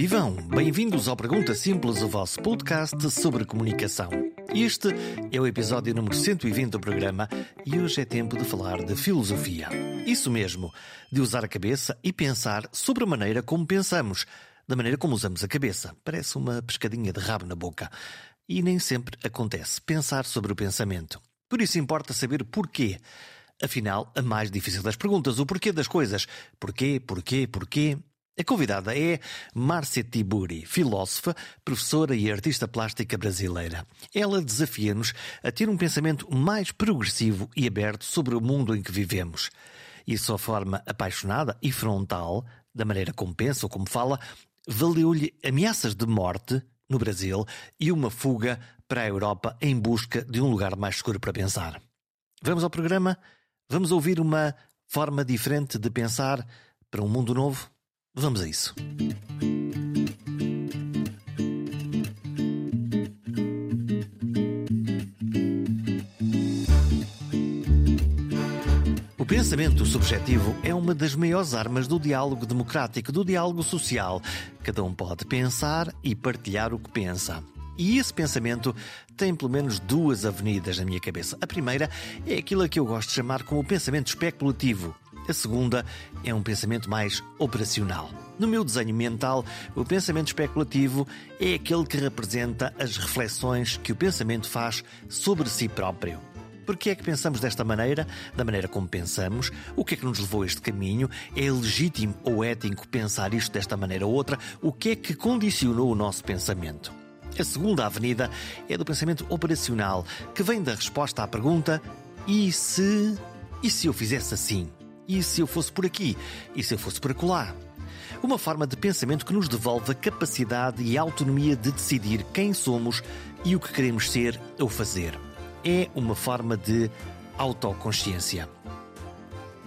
Vivam! Bem-vindos ao Pergunta Simples, o vosso podcast sobre comunicação. Este é o episódio número 120 do programa e hoje é tempo de falar de filosofia. Isso mesmo, de usar a cabeça e pensar sobre a maneira como pensamos, da maneira como usamos a cabeça. Parece uma pescadinha de rabo na boca. E nem sempre acontece pensar sobre o pensamento. Por isso importa saber porquê. Afinal, a mais difícil das perguntas, o porquê das coisas. Porquê, porquê, porquê? A convidada é Márcia Tiburi, filósofa, professora e artista plástica brasileira. Ela desafia-nos a ter um pensamento mais progressivo e aberto sobre o mundo em que vivemos. E sua forma apaixonada e frontal, da maneira como pensa ou como fala, valeu-lhe ameaças de morte no Brasil e uma fuga para a Europa em busca de um lugar mais seguro para pensar. Vamos ao programa? Vamos ouvir uma forma diferente de pensar para um mundo novo? Vamos a isso. O pensamento subjetivo é uma das maiores armas do diálogo democrático, do diálogo social. Cada um pode pensar e partilhar o que pensa. E esse pensamento tem pelo menos duas avenidas na minha cabeça. A primeira é aquilo que eu gosto de chamar como pensamento especulativo. A segunda é um pensamento mais operacional. No meu desenho mental, o pensamento especulativo é aquele que representa as reflexões que o pensamento faz sobre si próprio. Por que é que pensamos desta maneira? Da maneira como pensamos? O que é que nos levou a este caminho? É legítimo ou ético pensar isto desta maneira ou outra? O que é que condicionou o nosso pensamento? A segunda avenida é do pensamento operacional, que vem da resposta à pergunta: e se. E se eu fizesse assim? E se eu fosse por aqui? E se eu fosse por acolá? Uma forma de pensamento que nos devolve a capacidade e a autonomia de decidir quem somos e o que queremos ser ou fazer. É uma forma de autoconsciência.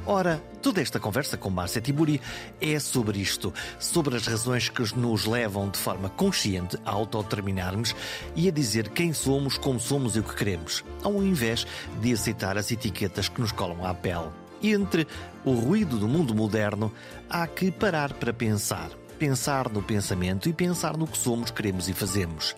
Ora, toda esta conversa com Márcia Tiburi é sobre isto, sobre as razões que nos levam de forma consciente a autodeterminarmos e a dizer quem somos, como somos e o que queremos, ao invés de aceitar as etiquetas que nos colam à pele entre o ruído do mundo moderno, há que parar para pensar. Pensar no pensamento e pensar no que somos, queremos e fazemos.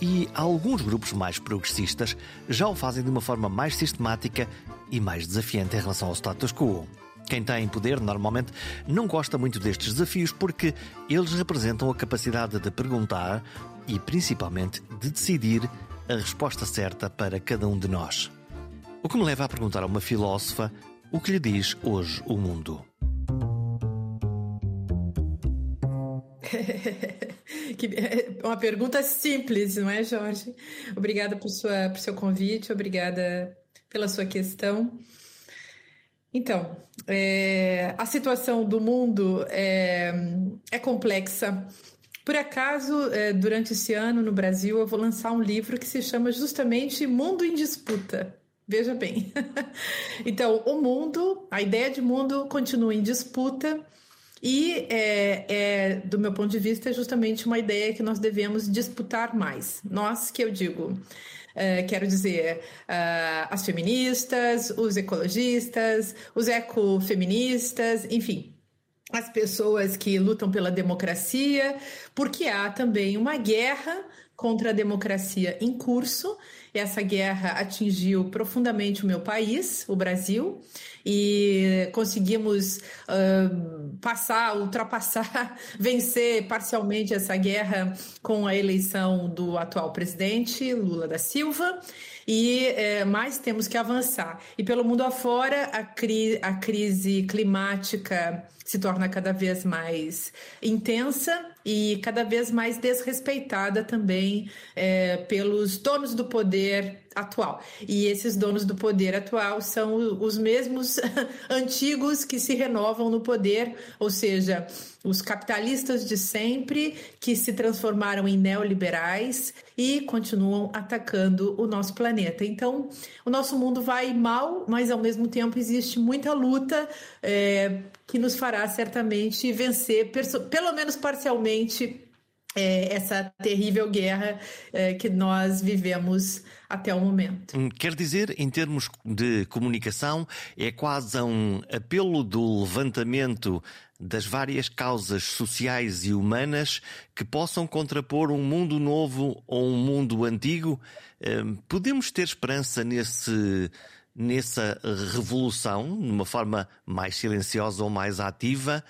E alguns grupos mais progressistas já o fazem de uma forma mais sistemática e mais desafiante em relação ao status quo. Quem tem poder normalmente não gosta muito destes desafios porque eles representam a capacidade de perguntar e principalmente de decidir a resposta certa para cada um de nós. O que me leva a perguntar a uma filósofa o que lhe diz hoje o mundo? uma pergunta simples, não é, Jorge? Obrigada por, sua, por seu convite, obrigada pela sua questão. Então, é, a situação do mundo é, é complexa. Por acaso, é, durante esse ano no Brasil, eu vou lançar um livro que se chama justamente Mundo em Disputa. Veja bem. então, o mundo, a ideia de mundo continua em disputa. E, é, é, do meu ponto de vista, é justamente uma ideia que nós devemos disputar mais. Nós, que eu digo, é, quero dizer, uh, as feministas, os ecologistas, os ecofeministas, enfim, as pessoas que lutam pela democracia, porque há também uma guerra contra a democracia em curso essa guerra atingiu profundamente o meu país, o Brasil, e conseguimos uh, passar, ultrapassar, vencer parcialmente essa guerra com a eleição do atual presidente Lula da Silva. E é, mais temos que avançar. E pelo mundo afora, a, cri a crise climática se torna cada vez mais intensa e cada vez mais desrespeitada também é, pelos donos do poder atual. E esses donos do poder atual são os mesmos antigos que se renovam no poder, ou seja, os capitalistas de sempre que se transformaram em neoliberais e continuam atacando o nosso planeta. Então, o nosso mundo vai mal, mas ao mesmo tempo existe muita luta é, que nos fará certamente vencer, pelo menos parcialmente, é, essa terrível guerra é, que nós vivemos até o momento. Hum, quer dizer, em termos de comunicação, é quase um apelo do levantamento das várias causas sociais e humanas que possam contrapor um mundo novo ou um mundo antigo. Hum, podemos ter esperança nesse nessa revolução, numa forma mais silenciosa ou mais ativa,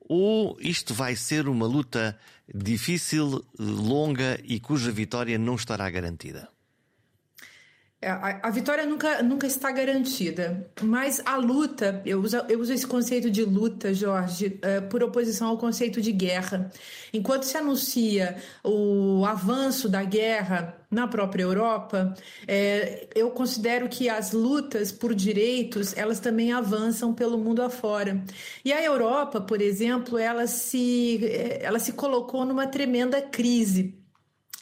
ou isto vai ser uma luta difícil, longa e cuja vitória não estará garantida? É, a, vitória nunca, nunca está garantida, mas a luta, eu uso, eu uso esse conceito de luta, Jorge, uh, por oposição ao conceito de guerra. Enquanto se anuncia o avanço da guerra na própria Europa, é, eu considero que as lutas por direitos elas também avançam pelo mundo afora. E a Europa, por exemplo, ela se, é, ela se colocou numa tremenda crise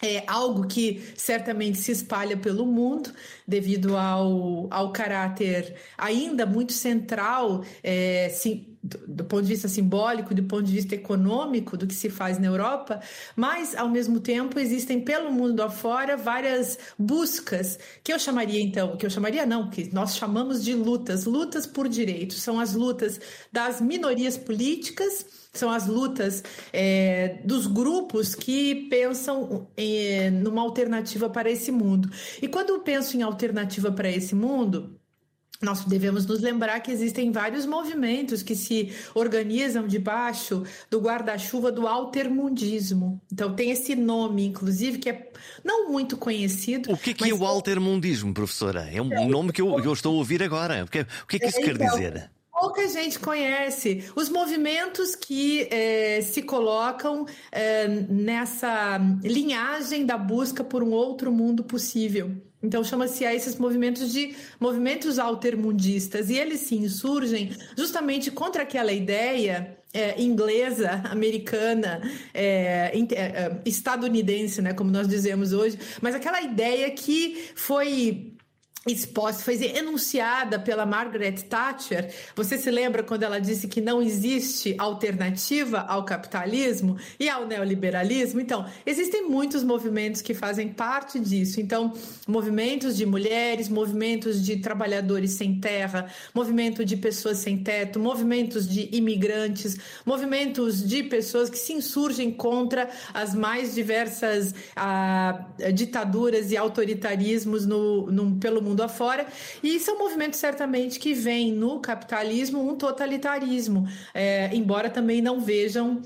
é algo que certamente se espalha pelo mundo devido ao, ao caráter ainda muito central, é, sim, do, ponto de vista simbólico, do ponto de vista econômico do que se faz na Europa, mas ao mesmo tempo existem pelo mundo afora várias buscas que eu chamaria então, que eu chamaria não, que nós chamamos de lutas, lutas por direitos, são as lutas das minorias políticas são as lutas é, dos grupos que pensam é, numa alternativa para esse mundo. E quando eu penso em alternativa para esse mundo, nós devemos nos lembrar que existem vários movimentos que se organizam debaixo do guarda-chuva do altermundismo. Então tem esse nome, inclusive, que é não muito conhecido. O que é, que é o altermundismo, professora? É um nome que eu, eu estou a ouvir agora. O que, o que é que isso então, quer dizer? pouca gente conhece os movimentos que é, se colocam é, nessa linhagem da busca por um outro mundo possível. Então chama-se a esses movimentos de movimentos altermundistas. E eles se insurgem justamente contra aquela ideia é, inglesa, americana, é, é, estadunidense, né, como nós dizemos hoje, mas aquela ideia que foi exposta, foi enunciada pela Margaret Thatcher. Você se lembra quando ela disse que não existe alternativa ao capitalismo e ao neoliberalismo? Então, existem muitos movimentos que fazem parte disso. Então, movimentos de mulheres, movimentos de trabalhadores sem terra, movimento de pessoas sem teto, movimentos de imigrantes, movimentos de pessoas que se insurgem contra as mais diversas ah, ditaduras e autoritarismos no, no, pelo mundo mundo afora, e são movimentos certamente que veem no capitalismo um totalitarismo, é, embora também não vejam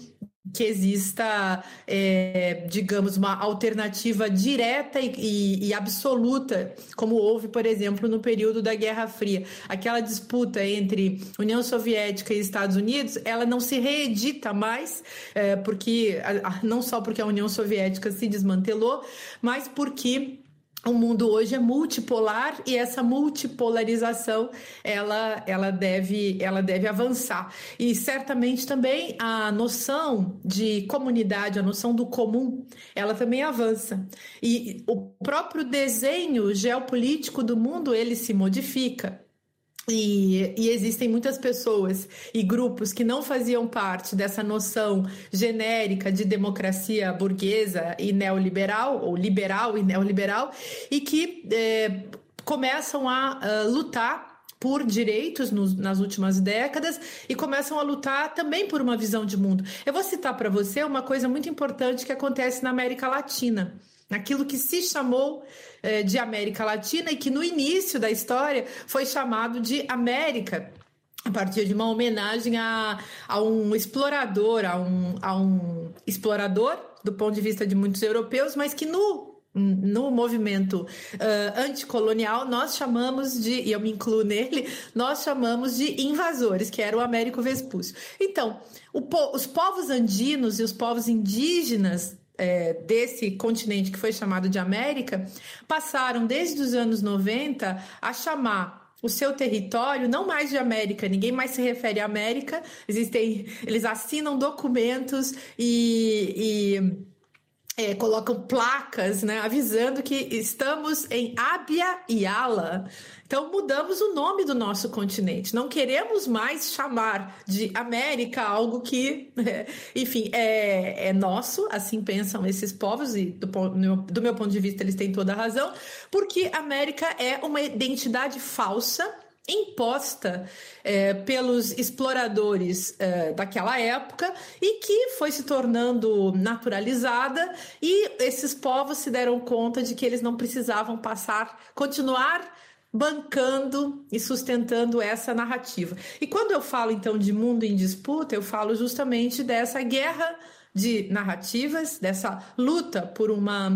que exista, é, digamos, uma alternativa direta e, e, e, absoluta, como houve, por exemplo, no período da Guerra Fria. Aquela disputa entre União Soviética e Estados Unidos, ela não se reedita mais, é, porque não só porque a União Soviética se desmantelou, mas porque o mundo hoje é multipolar e essa multipolarização ela, ela, deve, ela deve avançar. E certamente também a noção de comunidade, a noção do comum, ela também avança. E o próprio desenho geopolítico do mundo ele se modifica. E, e, existem muitas pessoas e grupos que não faziam parte dessa noção genérica de democracia burguesa e neoliberal, ou liberal e neoliberal, e que é, começam a, a lutar por direitos nos, nas últimas décadas e começam a lutar também por uma visão de mundo. Eu vou citar para você uma coisa muito importante que acontece na América Latina naquilo que se chamou eh, de América Latina e que no início da história foi chamado de América a partir de uma homenagem a, a um explorador, a um, a um explorador do ponto de vista de muitos europeus, mas que no no movimento uh, anticolonial, nós chamamos de, e eu me incluo nele, nós chamamos de invasores, que era o Américo Vespúcio. Então, o, os povos andinos e os povos indígenas é, desse continente que foi chamado de América, passaram desde os anos 90 a chamar o seu território não mais de América, ninguém mais se refere à América, existem, eles assinam documentos e, e é, colocam placas, né, avisando que estamos em Abya Yala. Então mudamos o nome do nosso continente. Não queremos mais chamar de América algo que, é, enfim, é, é, nosso. Assim pensam esses povos e do, do meu ponto de vista eles têm toda a razão, porque América é uma identidade falsa imposta é, pelos exploradores é, daquela época e que foi se tornando naturalizada e esses povos se deram conta de que eles não precisavam passar, continuar bancando e sustentando essa narrativa. E quando eu falo então de mundo em disputa, eu falo justamente dessa guerra de narrativas, dessa luta por uma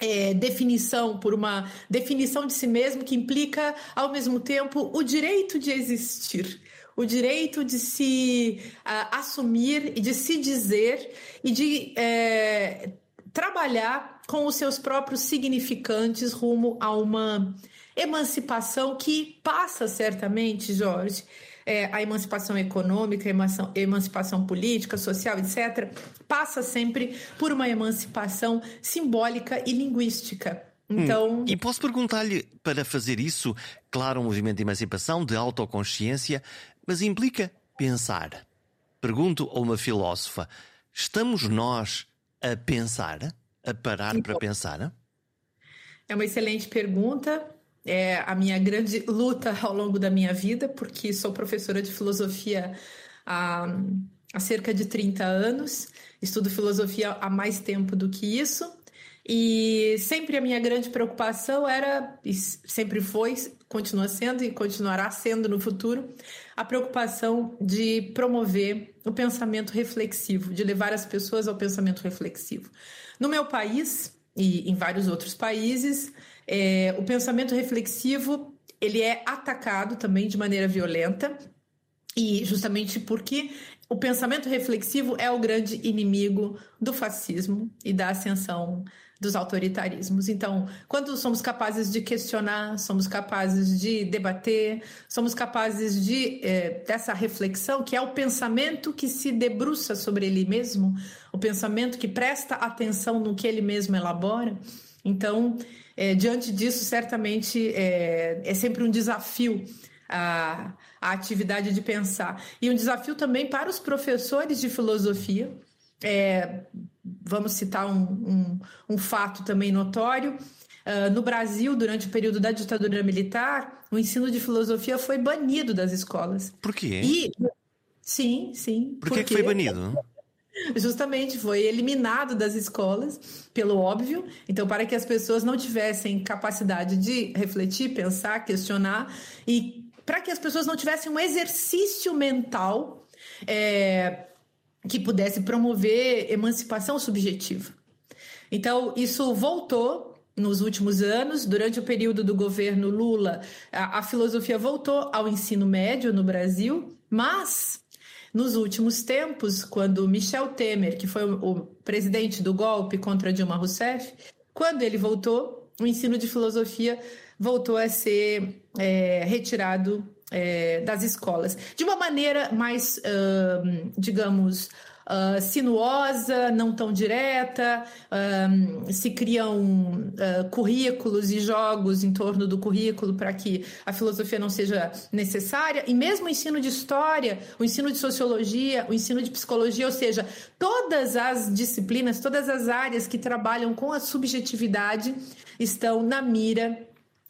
é, definição, por uma definição de si mesmo que implica, ao mesmo tempo, o direito de existir, o direito de se uh, assumir e de se dizer e de é, trabalhar com os seus próprios significantes rumo a uma emancipação que passa certamente, Jorge, é, a emancipação econômica, a emancipação política, social, etc., passa sempre por uma emancipação simbólica e linguística. Hum, então... Hum. E posso perguntar-lhe, para fazer isso, claro, um movimento de emancipação, de autoconsciência, mas implica pensar. Pergunto a uma filósofa: estamos nós a pensar? A parar então, para pensar? É uma excelente pergunta é a minha grande luta ao longo da minha vida, porque sou professora de filosofia há, há cerca de 30 anos, estudo filosofia há mais tempo do que isso. E sempre a minha grande preocupação era, e sempre foi, continua sendo e continuará sendo no futuro, a preocupação de promover o pensamento reflexivo, de levar as pessoas ao pensamento reflexivo. No meu país e em vários outros países, é, o pensamento reflexivo ele é atacado também de maneira violenta. E justamente porque o pensamento reflexivo é o grande inimigo do fascismo e da ascensão dos autoritarismos. Então, quando somos capazes de questionar, somos capazes de debater, somos capazes de é, dessa reflexão, que é o pensamento que se debruça sobre ele mesmo, o pensamento que presta atenção no que ele mesmo elabora. Então, é, diante disso, certamente é, é sempre um desafio a, a, atividade de pensar. E um desafio também para os professores de filosofia. É, vamos citar um, um, um, fato também notório. Uh, no Brasil, durante o período da ditadura militar, o ensino de filosofia foi banido das escolas. Por quê? E, sim, sim. Por que, que foi banido? Justamente foi eliminado das escolas, pelo óbvio. Então, para que as pessoas não tivessem capacidade de refletir, pensar, questionar, e para que as pessoas não tivessem um exercício mental é, que pudesse promover emancipação subjetiva. Então, isso voltou nos últimos anos, durante o período do governo Lula, a, a filosofia voltou ao ensino médio no Brasil, mas nos últimos tempos, quando Michel Temer, que foi o presidente do golpe contra Dilma Rousseff, quando ele voltou, o ensino de filosofia voltou a ser é, retirado é, das escolas. De uma maneira mais, uh, digamos, uh, sinuosa, não tão direta, se criam uh, currículos e jogos em torno do currículo para que a filosofia não seja necessária, e mesmo o ensino de história, o ensino de sociologia, o ensino de psicologia, ou seja, todas as disciplinas, todas as áreas que trabalham com a subjetividade estão na mira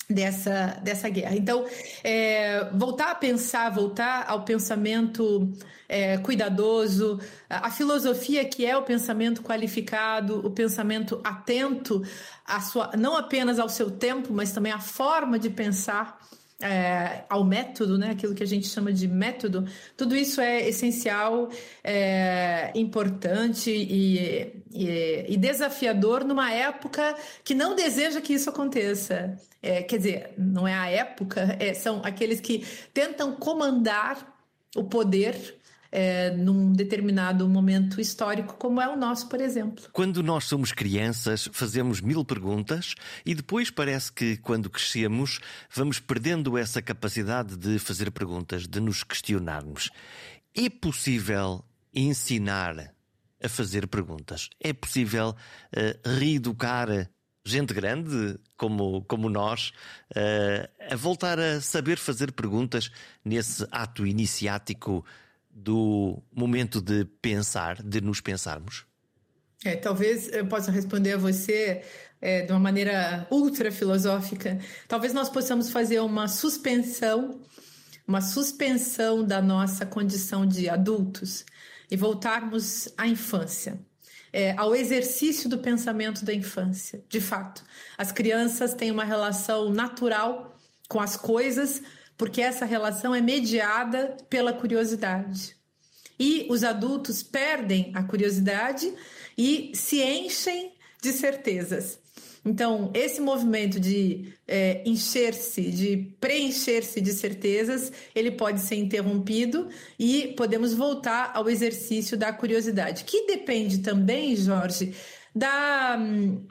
dessa, dessa guerra. Então, é, voltar a pensar, voltar ao pensamento é, cuidadoso, a, filosofia que é o pensamento qualificado, o pensamento atento, a sua, não apenas ao seu tempo, mas também à forma de pensar é, ao método, né? aquilo que a gente chama de método, tudo isso é essencial, é, importante e, e, e, desafiador numa época que não deseja que isso aconteça. É, quer dizer, não é a época, é, são aqueles que tentam comandar o poder é, num determinado momento histórico, como é o nosso, por exemplo. Quando nós somos crianças, fazemos mil perguntas e depois parece que, quando crescemos, vamos perdendo essa capacidade de fazer perguntas, de nos questionarmos. É possível ensinar a fazer perguntas? É possível uh, reeducar gente grande como, como nós uh, a voltar a saber fazer perguntas nesse ato iniciático do momento de pensar, de nos pensarmos? É, talvez eu possa responder a você é, de uma maneira ultra filosófica. Talvez nós possamos fazer uma suspensão, uma suspensão da nossa condição de adultos e voltarmos à infância. É, ao exercício do pensamento da infância. De fato, as crianças têm uma relação natural com as coisas, porque essa relação é mediada pela curiosidade. E os adultos perdem a curiosidade e se enchem de certezas. Então, esse movimento de é, encher-se, de preencher-se de certezas, ele pode ser interrompido e podemos voltar ao exercício da curiosidade, que depende também, Jorge, da,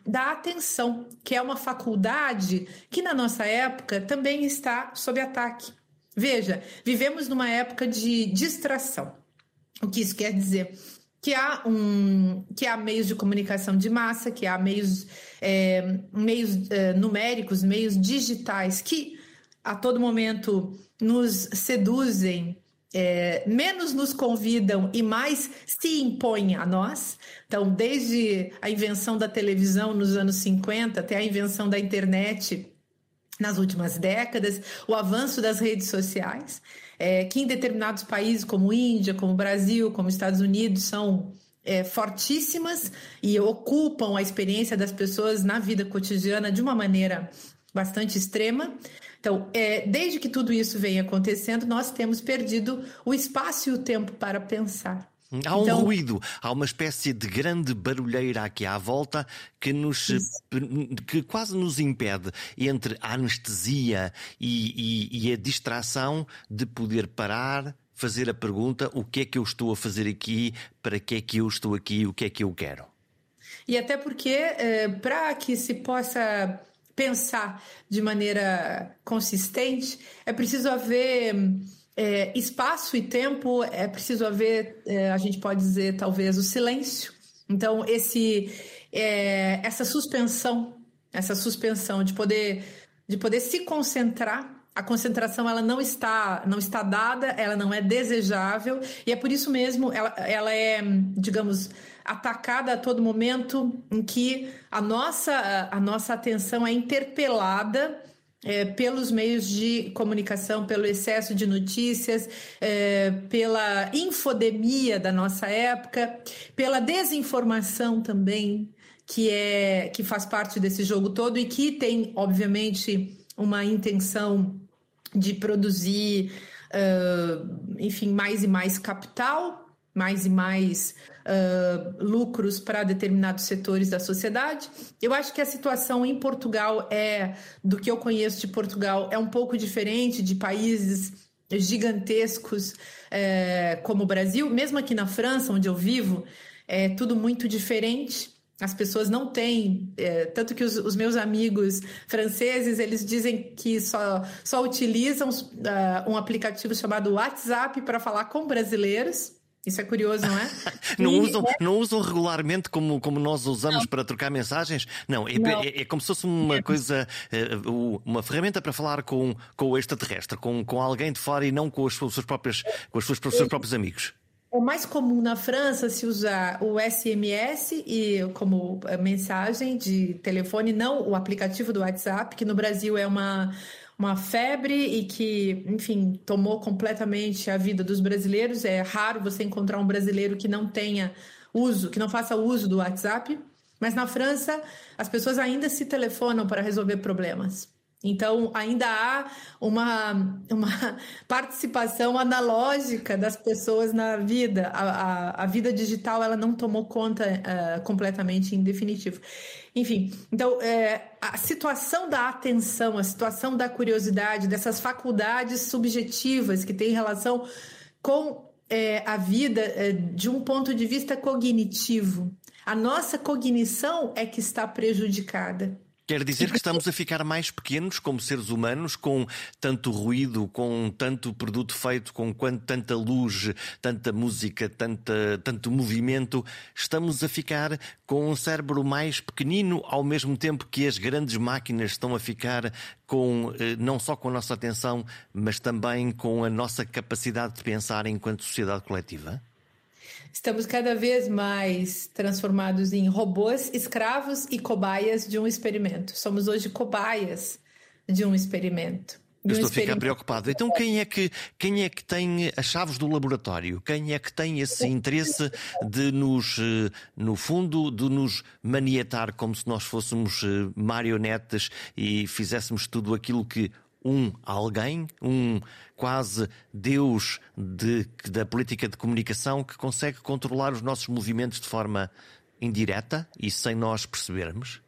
da atenção, que é uma faculdade que na nossa época também está sob ataque. Veja, vivemos numa época de distração. O que isso quer dizer? que há um que há meios de comunicação de massa, que há meios é, meios é, numéricos, meios digitais que a todo momento nos seduzem, é, menos nos convidam e mais se impõem a nós. Então, desde a invenção da televisão nos anos 50 até a invenção da internet nas últimas décadas, o avanço das redes sociais é, que em determinados países, como Índia, como Brasil, como Estados Unidos, são é, fortíssimas e ocupam a experiência das pessoas na vida cotidiana de uma maneira bastante extrema. Então, é, desde que tudo isso vem acontecendo, nós temos perdido o espaço e o tempo para pensar. Há um então, ruído, há uma espécie de grande barulheira aqui à volta que nos que quase nos impede entre a anestesia e, e, e, a distração de poder parar, fazer a pergunta: o que é que eu estou a fazer aqui, para que é que eu estou aqui, o que é que eu quero. E até porque, eh, para que se possa pensar de maneira consistente, é preciso haver é, espaço e tempo é preciso haver, é, a gente pode dizer talvez o silêncio. Então esse é, essa suspensão, essa suspensão de poder de poder se concentrar a concentração ela não está não está dada, ela não é desejável e é por isso mesmo ela, ela é, digamos, atacada a todo momento em que a nossa a nossa atenção é interpelada é, pelos meios de comunicação, pelo excesso de notícias, é, pela infodemia da nossa época, pela desinformação também, que é que faz parte desse jogo todo e que tem, obviamente, uma intenção de produzir, uh, enfim, mais e mais capital, mais e mais uh, lucros para determinados setores da sociedade. Eu acho que a situação em Portugal é, do que eu conheço de Portugal, é um pouco diferente de países gigantescos é, como o Brasil. Mesmo aqui na França, onde eu vivo, é tudo muito diferente. As pessoas não têm, é, tanto que os, os, meus amigos franceses eles dizem que só, só utilizam uh, um aplicativo chamado WhatsApp para falar com brasileiros. Isso é curioso, não é? não, e... usam, é... não usam regularmente como, como nós usamos não. para trocar mensagens? Não, é, não. é, é como se fosse uma coisa, eh, uma ferramenta para falar com, com o extraterrestre, com, com alguém de fora e não com, as suas próprias, com os seus, os seus próprios amigos. É mais comum na França se usar o SMS e como mensagem de telefone, não o aplicativo do WhatsApp, que no Brasil é uma uma febre e que, enfim, tomou completamente a vida dos brasileiros. É raro você encontrar um brasileiro que não tenha uso, que não faça uso do WhatsApp. Mas na França, as pessoas ainda se telefonam para resolver problemas. Então, ainda há uma, uma participação analógica das pessoas na vida. A, a, a vida digital ela não tomou conta uh, completamente em definitivo. Enfim, então, é, a situação da atenção, a situação da curiosidade, dessas faculdades subjetivas que têm relação com é, a vida é, de um ponto de vista cognitivo. A nossa cognição é que está prejudicada. Quer dizer que estamos a ficar mais pequenos como seres humanos, com tanto ruído, com tanto produto feito, com tanta luz, tanta música, tanta, tanto movimento. Estamos a ficar com um cérebro mais pequenino, ao mesmo tempo que as grandes máquinas estão a ficar com eh, não só com a nossa atenção, mas também com a nossa capacidade de pensar enquanto sociedade coletiva? Estamos cada vez mais transformados em robôs, escravos e cobaias de um experimento. Somos hoje cobaias de um experimento. Eu estou a ficar preocupado. Então, quem é, que, quem é que tem as chaves do laboratório? Quem é que tem esse interesse de nos, eh, no fundo, de nos maniatar como se nós fôssemos eh, marionetes e fizéssemos tudo aquilo que um alguém, um quase Deus de, da política de comunicação que consegue controlar os nossos movimentos de forma indireta e sem nós percebermos?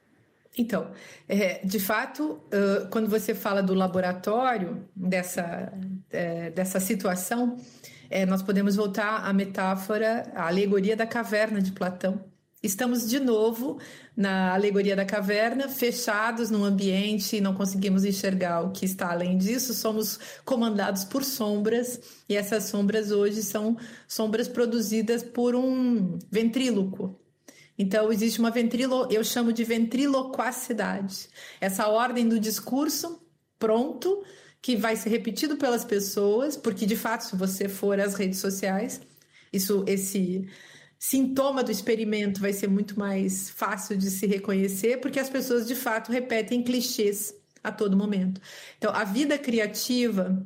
Então, é, de fato, quando você fala do laboratório, dessa, é, dessa situação, é, nós podemos voltar à metáfora, à alegoria da caverna de Platão, Estamos de novo na alegoria da caverna, fechados num ambiente e não conseguimos enxergar o que está além disso. Somos comandados por sombras e essas sombras hoje são sombras produzidas por um ventríloco. Então existe uma ventrilo, eu chamo de ventriloquacidade. Essa ordem do discurso pronto que vai ser repetido pelas pessoas, porque de fato, se você for às redes sociais, isso esse sintoma do experimento vai ser muito mais fácil de se reconhecer, porque as pessoas de fato repetem clichês a todo momento. Então, a vida criativa,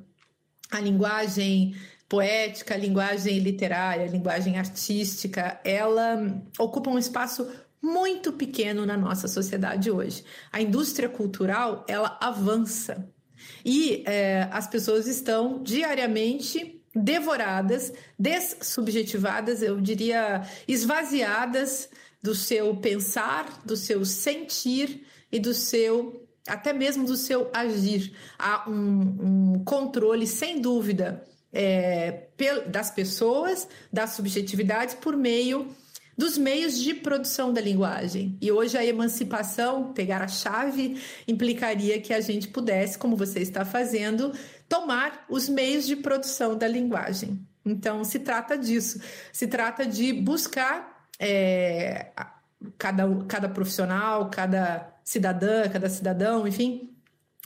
a linguagem poética, a linguagem literária, a linguagem artística, ela ocupa um espaço muito pequeno na nossa sociedade hoje. A indústria cultural ela avança e é, as pessoas estão diariamente devoradas, dessubjetivadas, eu diria esvaziadas do seu pensar, do seu sentir e do seu até mesmo do seu agir. Há um, um controle, sem dúvida, é, das pessoas, das subjetividades, por meio dos meios de produção da linguagem. E hoje a emancipação, pegar a chave, implicaria que a gente pudesse, como você está fazendo, tomar os meios de produção da linguagem. Então, se trata disso. Se trata de buscar é, cada, cada profissional, cada cidadã, cada cidadão, enfim,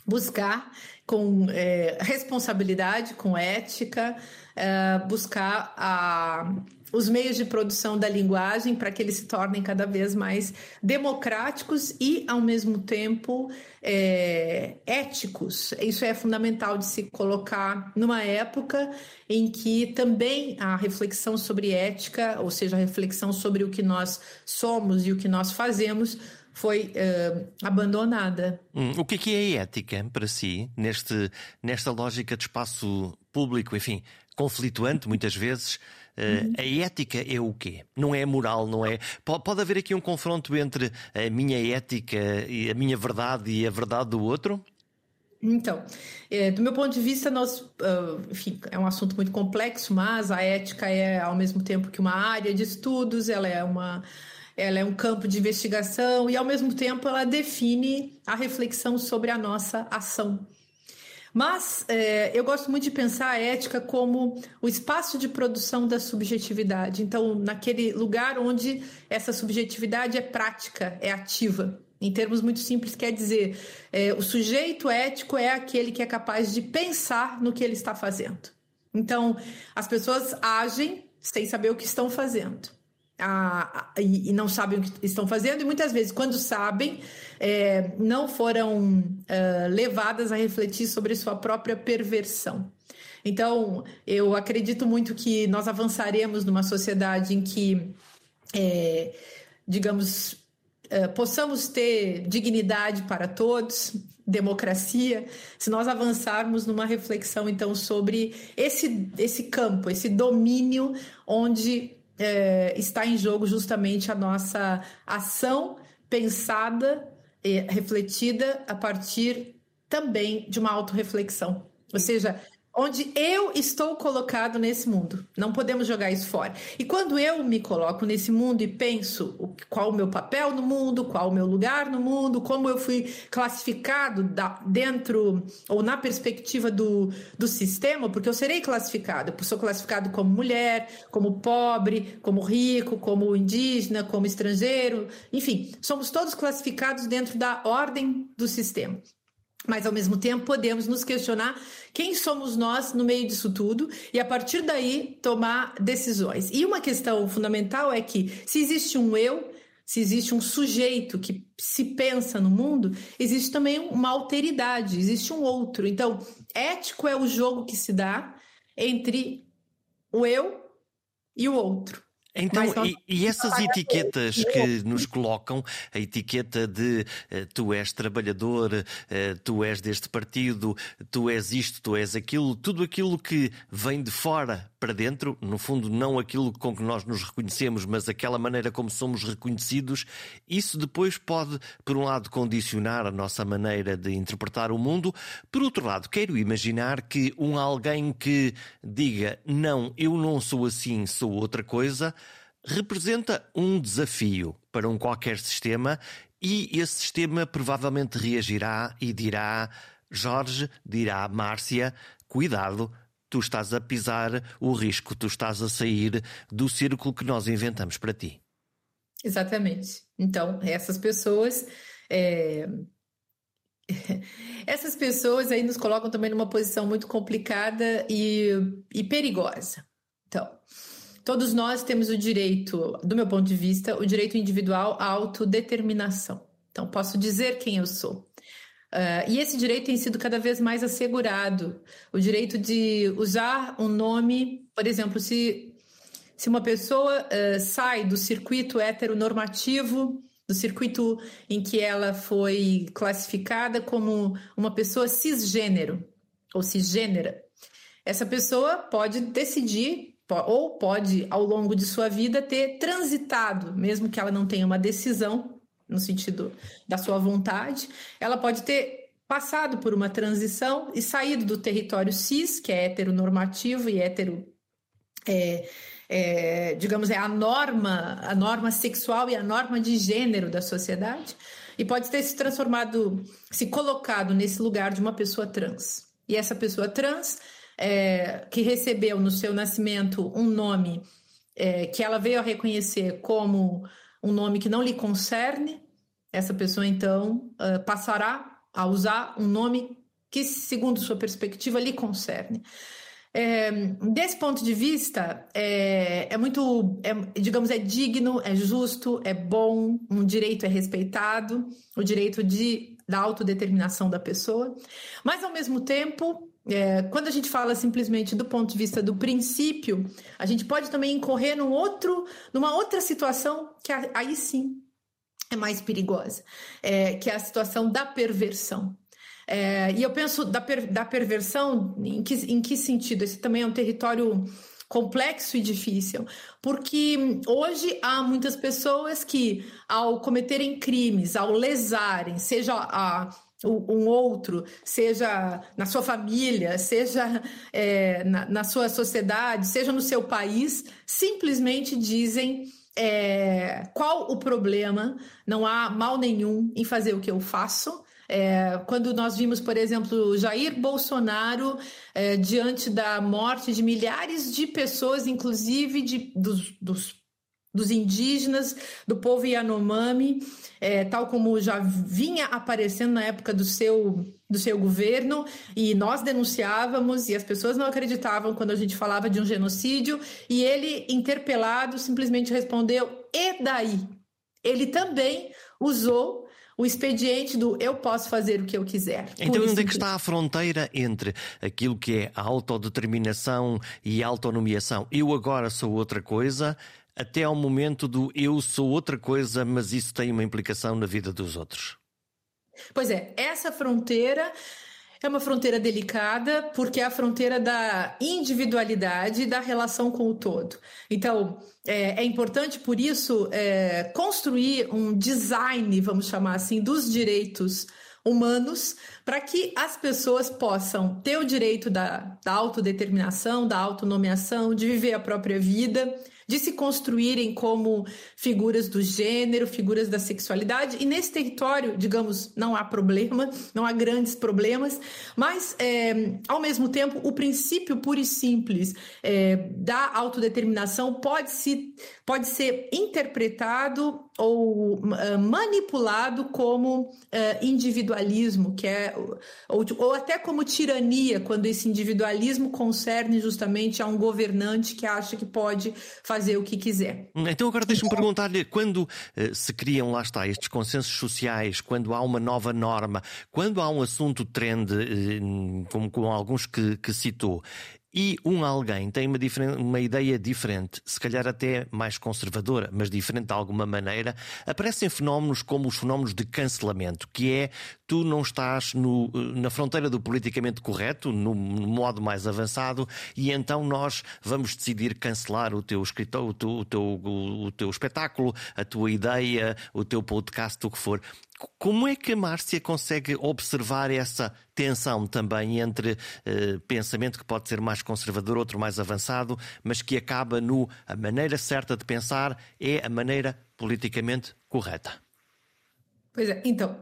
buscar com é, responsabilidade, com ética, é, buscar a os meios de produção da linguagem para que eles se tornem cada vez mais democráticos e, ao mesmo tempo, é, éticos. Isso é fundamental de se colocar numa época em que também a reflexão sobre ética, ou seja, a reflexão sobre o que nós somos e o que nós fazemos, foi uh, abandonada. Hum, o que é, que é ética para si, neste, nesta lógica de espaço público, enfim, conflituante muitas vezes? Uh, a ética é o quê? Não é moral, não é? Pode, pode haver aqui um confronto entre a minha ética e a minha verdade e a verdade do outro? Então, é, do meu ponto de vista, nós, uh, enfim, é um assunto muito complexo, mas a ética é ao mesmo tempo que uma área de estudos, ela é uma ela é um campo de investigação e ao mesmo tempo ela define a reflexão sobre a nossa ação. Mas é, eu gosto muito de pensar a ética como o espaço de produção da subjetividade. Então, naquele lugar onde essa subjetividade é prática, é ativa. Em termos muito simples, quer dizer, é, o sujeito ético é aquele que é capaz de pensar no que ele está fazendo. Então, as pessoas agem sem saber o que estão fazendo a, a, e, não sabem o que estão fazendo, e muitas vezes, quando sabem, é, não foram uh, levadas a refletir sobre sua própria perversão. Então, eu acredito muito que nós avançaremos numa sociedade em que, é, digamos, uh, possamos ter dignidade para todos, democracia, se nós avançarmos numa reflexão, então, sobre esse, esse campo, esse domínio onde é, está em jogo justamente a nossa ação pensada e refletida a partir também de uma autorreflexão. Ou seja, onde eu estou colocado nesse mundo. Não podemos jogar isso fora. E quando eu me coloco nesse mundo e penso qual o meu papel no mundo, qual o meu lugar no mundo, como eu fui classificado dentro ou na perspectiva do, do sistema, porque eu serei classificado. Eu sou classificado como mulher, como pobre, como rico, como indígena, como estrangeiro, enfim, somos todos classificados dentro da ordem do sistema. Mas, ao mesmo tempo, podemos nos questionar quem somos nós no meio disso tudo e, a partir daí, tomar decisões. E uma questão fundamental é que, se existe um eu, se existe um sujeito que se pensa no mundo, existe também uma alteridade, existe um outro. Então, ético é o jogo que se dá entre o eu e o outro. Então, e, e, essas etiquetas que nos colocam, a etiqueta de uh, tu és trabalhador, uh, tu és deste partido, tu és isto, tu és aquilo, tudo aquilo que vem de fora para dentro, no fundo, não aquilo com que nós nos reconhecemos, mas aquela maneira como somos reconhecidos, isso depois pode, por um lado, condicionar a nossa maneira de interpretar o mundo, por outro lado, quero imaginar que um alguém que diga não, eu não sou assim, sou outra coisa representa um desafio para um qualquer sistema. E esse sistema provavelmente reagirá e dirá: Jorge, dirá Márcia, cuidado, tu estás a pisar o risco, tu estás a sair do círculo que nós inventamos para ti. Exatamente. Então, essas pessoas. É... Essas pessoas aí nos colocam também numa posição muito complicada e, e perigosa. Então, Todos nós temos o direito, do meu ponto de vista, o direito individual à autodeterminação. Então, posso dizer quem eu sou. Uh, e esse direito tem sido cada vez mais assegurado. O direito de usar um nome, por exemplo, se, se uma pessoa uh, sai do circuito heteronormativo, do circuito em que ela foi classificada como uma pessoa cisgênero ou cisgênera, essa pessoa pode decidir ou pode, ao longo de sua vida, ter transitado, mesmo que ela não tenha uma decisão no sentido da sua vontade, ela pode ter passado por uma transição e saído do território cis, que é heteronormativo e hetero. É, é, digamos, é a norma, a norma sexual e a norma de gênero da sociedade, e pode ter se transformado, se colocado nesse lugar de uma pessoa trans. E essa pessoa trans é, que recebeu no seu nascimento um nome é, que ela veio a reconhecer como um nome que não lhe concerne, essa pessoa então uh, passará a usar um nome que, segundo sua perspectiva, lhe concerne. É, desse ponto de vista, é, é muito, é, digamos, é digno, é justo, é bom, um direito é respeitado, o direito de, da autodeterminação da pessoa, mas ao mesmo tempo é, quando a gente fala simplesmente do ponto de vista do princípio, a gente pode também incorrer num outro, numa outra situação que aí sim é mais perigosa, é, que é a situação da perversão. É, e eu penso da, per, da perversão em que, em que sentido? Esse também é um território complexo e difícil, porque hoje há muitas pessoas que, ao cometerem crimes, ao lesarem, seja a um outro, seja na sua família, seja é, na, na, sua sociedade, seja no seu país, simplesmente dizem é, qual o problema, não há mal nenhum em fazer o que eu faço. É, quando nós vimos, por exemplo, Jair Bolsonaro é, diante da morte de milhares de pessoas, inclusive de, dos, dos dos indígenas, do povo Yanomami, é, tal como já vinha aparecendo na época do seu, do seu governo, e nós denunciávamos, e as pessoas não acreditavam quando a gente falava de um genocídio, e ele, interpelado, simplesmente respondeu: e daí? Ele também usou o expediente do eu posso fazer o que eu quiser. Então, onde é que está a fronteira entre aquilo que é a autodeterminação e a autonomiação? Eu agora sou outra coisa até ao momento do eu sou outra coisa, mas isso tem uma implicação na vida dos outros. Pois é, essa fronteira é uma fronteira delicada porque é a fronteira da individualidade e da relação com o todo. Então, é, é importante, por isso, é, construir um design, vamos chamar assim, dos direitos humanos para que as pessoas possam ter o direito da, da autodeterminação, da autonomeação, de viver a própria vida de se construírem como figuras do gênero, figuras da sexualidade. E nesse território, digamos, não há problema, não há grandes problemas, mas, é, ao mesmo tempo, o princípio puro e simples é, da autodeterminação pode, se, pode ser interpretado ou uh, manipulado como uh, individualismo, que é ou, ou, até como tirania, quando esse individualismo concerne justamente a um governante que acha que pode fazer o que quiser. Então agora deixe-me perguntar-lhe, quando uh, se criam, lá está, estes consensos sociais, quando há uma nova norma, quando há um assunto trend, como, como alguns que, que citou, e um alguém tem uma, uma, ideia diferente, se calhar até mais conservadora, mas diferente de alguma maneira, aparecem fenómenos como os fenómenos de cancelamento, que é tu não estás no, na fronteira do politicamente correto, no, no, modo mais avançado, e então nós vamos decidir cancelar o teu escritor, o teu, o teu, o teu espetáculo, a tua ideia, o teu podcast, o que for. Como é que a Márcia consegue observar essa tensão também entre uh, pensamento que pode ser mais conservador, outro mais avançado, mas que acaba no a maneira certa de pensar é a maneira politicamente correta? Pois é, então,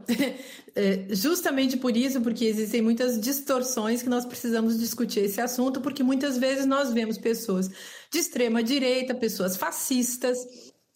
é, justamente por isso, porque existem muitas distorções que nós precisamos discutir esse assunto, porque muitas vezes nós vemos pessoas de extrema direita, pessoas fascistas,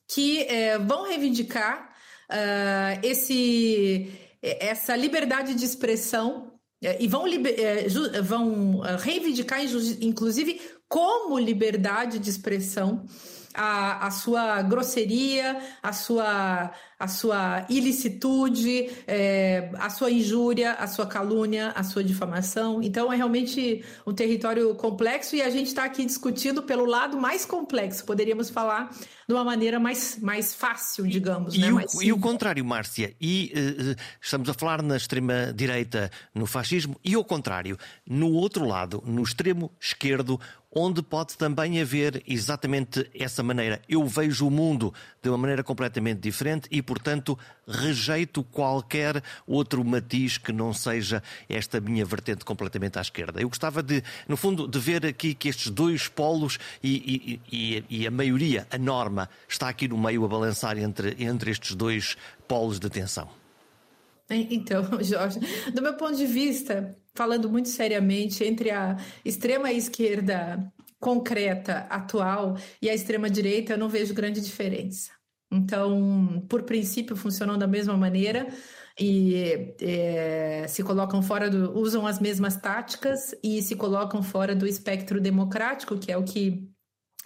que é, vão reivindicar uh, esse, essa liberdade de expressão é, e vão, é, vão reivindicar, inclusive, como liberdade de expressão a, a sua grosseria, a sua, a sua ilicitude, é, a sua injúria, a sua calúnia, a sua difamação. Então é realmente um território complexo e a gente está aqui discutindo pelo lado mais complexo. Poderíamos falar de uma maneira mais, mais fácil, digamos. E, né? o, e o contrário, Márcia, e uh, estamos a falar na extrema-direita, no fascismo, e o contrário, no outro lado, no extremo esquerdo, onde pode também haver exatamente essa maneira. Eu vejo o mundo de uma maneira completamente diferente e, portanto, rejeito qualquer outro matiz que não seja esta minha vertente completamente à esquerda. Eu gostava de, no fundo, de ver aqui que estes dois polos e, e, e, a maioria, a norma, está aqui no meio a balançar entre, entre estes dois polos de tensão. Então, Jorge, do meu ponto de vista, falando muito seriamente, entre a extrema esquerda concreta, atual, e a extrema direita, eu não vejo grande diferença. Então, por princípio, funcionam da mesma maneira e é, se colocam fora do. usam as mesmas táticas e se colocam fora do espectro democrático, que é o que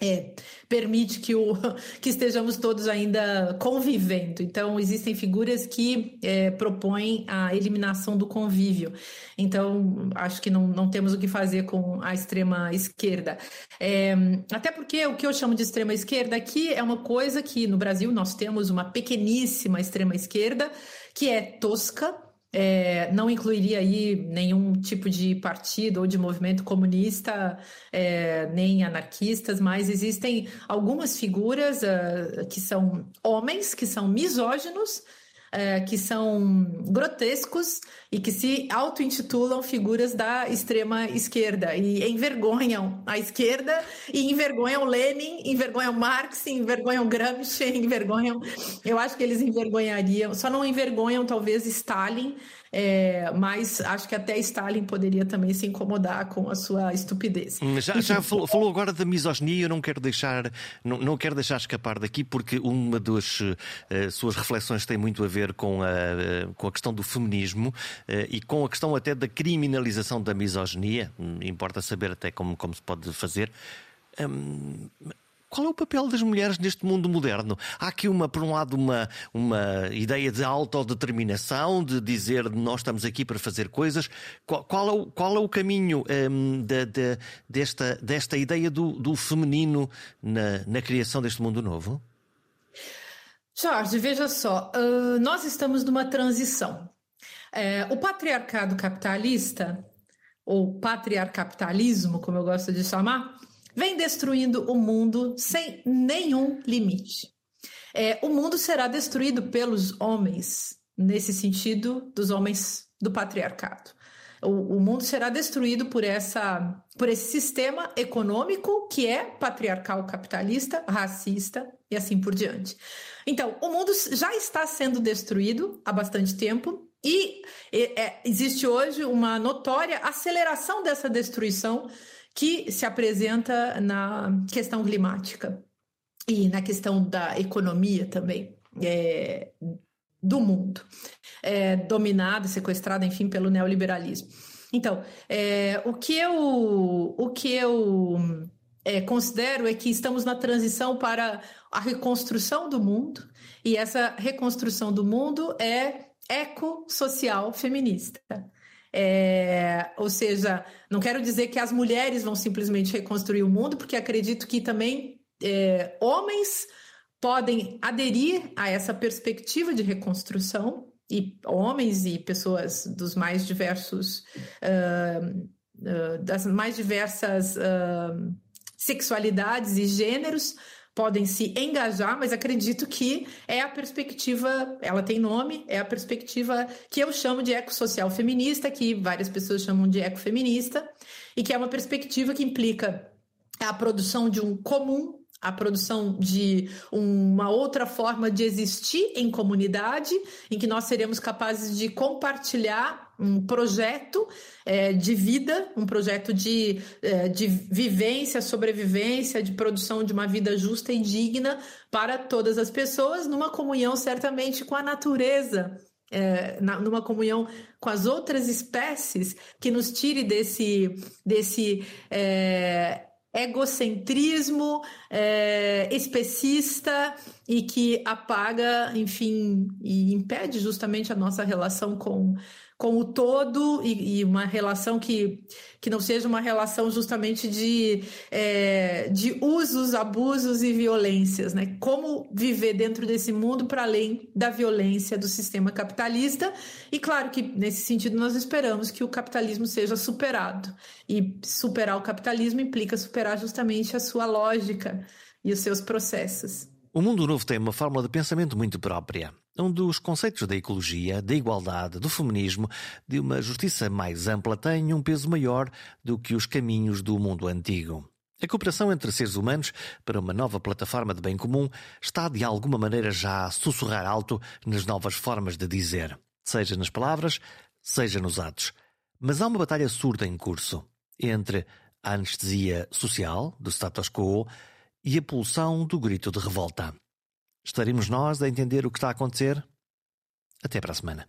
é, permite que, o, que estejamos todos ainda convivendo. Então, existem figuras que é, propõem a eliminação do convívio. Então, acho que não, não temos o que fazer com a extrema esquerda. É, até porque o que eu chamo de extrema esquerda aqui é uma coisa que no Brasil nós temos uma pequeníssima extrema esquerda que é tosca, é, não incluiria aí nenhum tipo de partido ou de movimento comunista, é, nem anarquistas, mas existem algumas figuras uh, que são homens, que são misóginos, é, que são grotescos e que se auto-intitulam figuras da extrema esquerda e envergonham a esquerda e envergonham Lenin, envergonham Marx, envergonham Gramsci, envergonham. Eu acho que eles envergonhariam, só não envergonham talvez Stalin, é, mas acho que até Stalin poderia também se incomodar com a sua estupidez. Hum, já, já falou, falou, agora da misoginia, eu não quero deixar, não, não quero deixar escapar daqui, porque uma das uh, suas reflexões tem muito a ver com a, uh, com a questão do feminismo uh, e com a questão até da criminalização da misoginia. Hum, importa saber até como, como se pode fazer. Um, qual é o papel das mulheres neste mundo moderno? Há aqui, uma, por um lado, uma, uma ideia de autodeterminação, de dizer nós estamos aqui para fazer coisas. Qual, qual, é, o, qual é o caminho um, de, de, desta, desta ideia do, do feminino na, na criação deste mundo novo? Jorge, veja só, uh, nós estamos numa transição. É, o patriarcado capitalista, ou patriarcapitalismo, como eu gosto de chamar, vem destruindo o mundo sem nenhum limite. É, o mundo será destruído pelos homens nesse sentido dos homens do patriarcado. O, o, mundo será destruído por essa por esse sistema econômico que é patriarcal capitalista, racista e assim por diante. Então, o mundo já está sendo destruído há bastante tempo e é, existe hoje uma notória aceleração dessa destruição que se apresenta na questão climática e na questão da economia também é, do mundo, é, dominada, sequestrada, enfim, pelo neoliberalismo. Então, é, o que eu, o que eu é, considero é que estamos na transição para a reconstrução do mundo, e essa reconstrução do mundo é ecossocial feminista. É, ou seja, não quero dizer que as mulheres vão simplesmente reconstruir o mundo, porque acredito que também é, homens podem aderir a essa perspectiva de reconstrução, e homens e pessoas dos mais diversos, uh, das mais diversas uh, sexualidades e gêneros podem se engajar, mas acredito que é a perspectiva, ela tem nome, é a perspectiva que eu chamo de ecossocial feminista, que várias pessoas chamam de ecofeminista, e que é uma perspectiva que implica a produção de um comum a produção de uma outra forma de existir em comunidade, em que nós seremos capazes de compartilhar um projeto é, de vida, um projeto de, é, de vivência, sobrevivência, de produção de uma vida justa e digna para todas as pessoas, numa comunhão certamente com a natureza. É, na, numa comunhão com as outras espécies que nos tire desse, desse é, egocentrismo é, especista e que apaga, enfim, e impede justamente a nossa relação com, com o todo e, e, uma relação que, que não seja uma relação justamente de, é, de usos, abusos e violências, né? Como viver dentro desse mundo para além da violência do sistema capitalista. E claro que nesse sentido nós esperamos que o capitalismo seja superado. E superar o capitalismo implica superar justamente a sua lógica e os seus processos. O mundo novo tem uma fórmula de pensamento muito própria, onde os conceitos da ecologia, da igualdade, do feminismo, de uma justiça mais ampla têm um peso maior do que os caminhos do mundo antigo. A cooperação entre seres humanos para uma nova plataforma de bem comum está de alguma maneira já a sussurrar alto nas novas formas de dizer, seja nas palavras, seja nos atos. Mas há uma batalha surda em curso entre a anestesia social do status quo e a pulsão do grito de revolta. Estaremos nós a entender o que está a acontecer? Até para a semana.